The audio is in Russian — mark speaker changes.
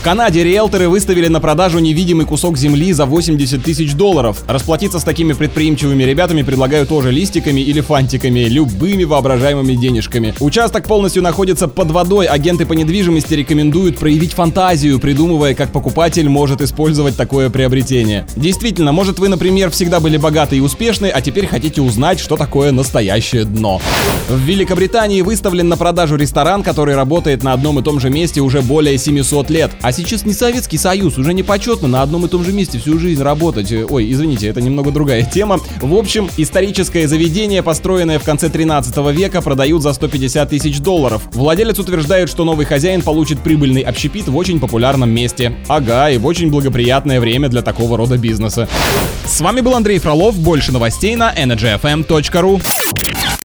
Speaker 1: В Канаде риэлторы выставили на продажу невидимый кусок земли за 80 тысяч долларов. Расплатиться с такими предприимчивыми ребятами предлагаю тоже листиками или фантиками, любыми воображаемыми денежками. Участок полностью находится под водой. Агенты по недвижимости рекомендуют проявить фантазию, придумывая, как покупатель может использовать такое приобретение. Действительно, может вы, например, всегда были богаты и успешны, а теперь хотите узнать, что такое настоящее дно. В Великобритании выставлен на продажу ресторан, который работает на одном и том же месте уже более 700 лет. А сейчас не Советский Союз, уже не почетно на одном и том же месте всю жизнь работать. Ой, извините, это немного другая тема. В общем, историческое заведение, построенное в конце 13 века, продают за 150 тысяч долларов. Владелец утверждает, что новый хозяин получит прибыльный общепит в очень популярном месте. Ага, и в очень благоприятное время для такого рода бизнеса. С вами был Андрей Фролов. Больше новостей на energyfm.ru.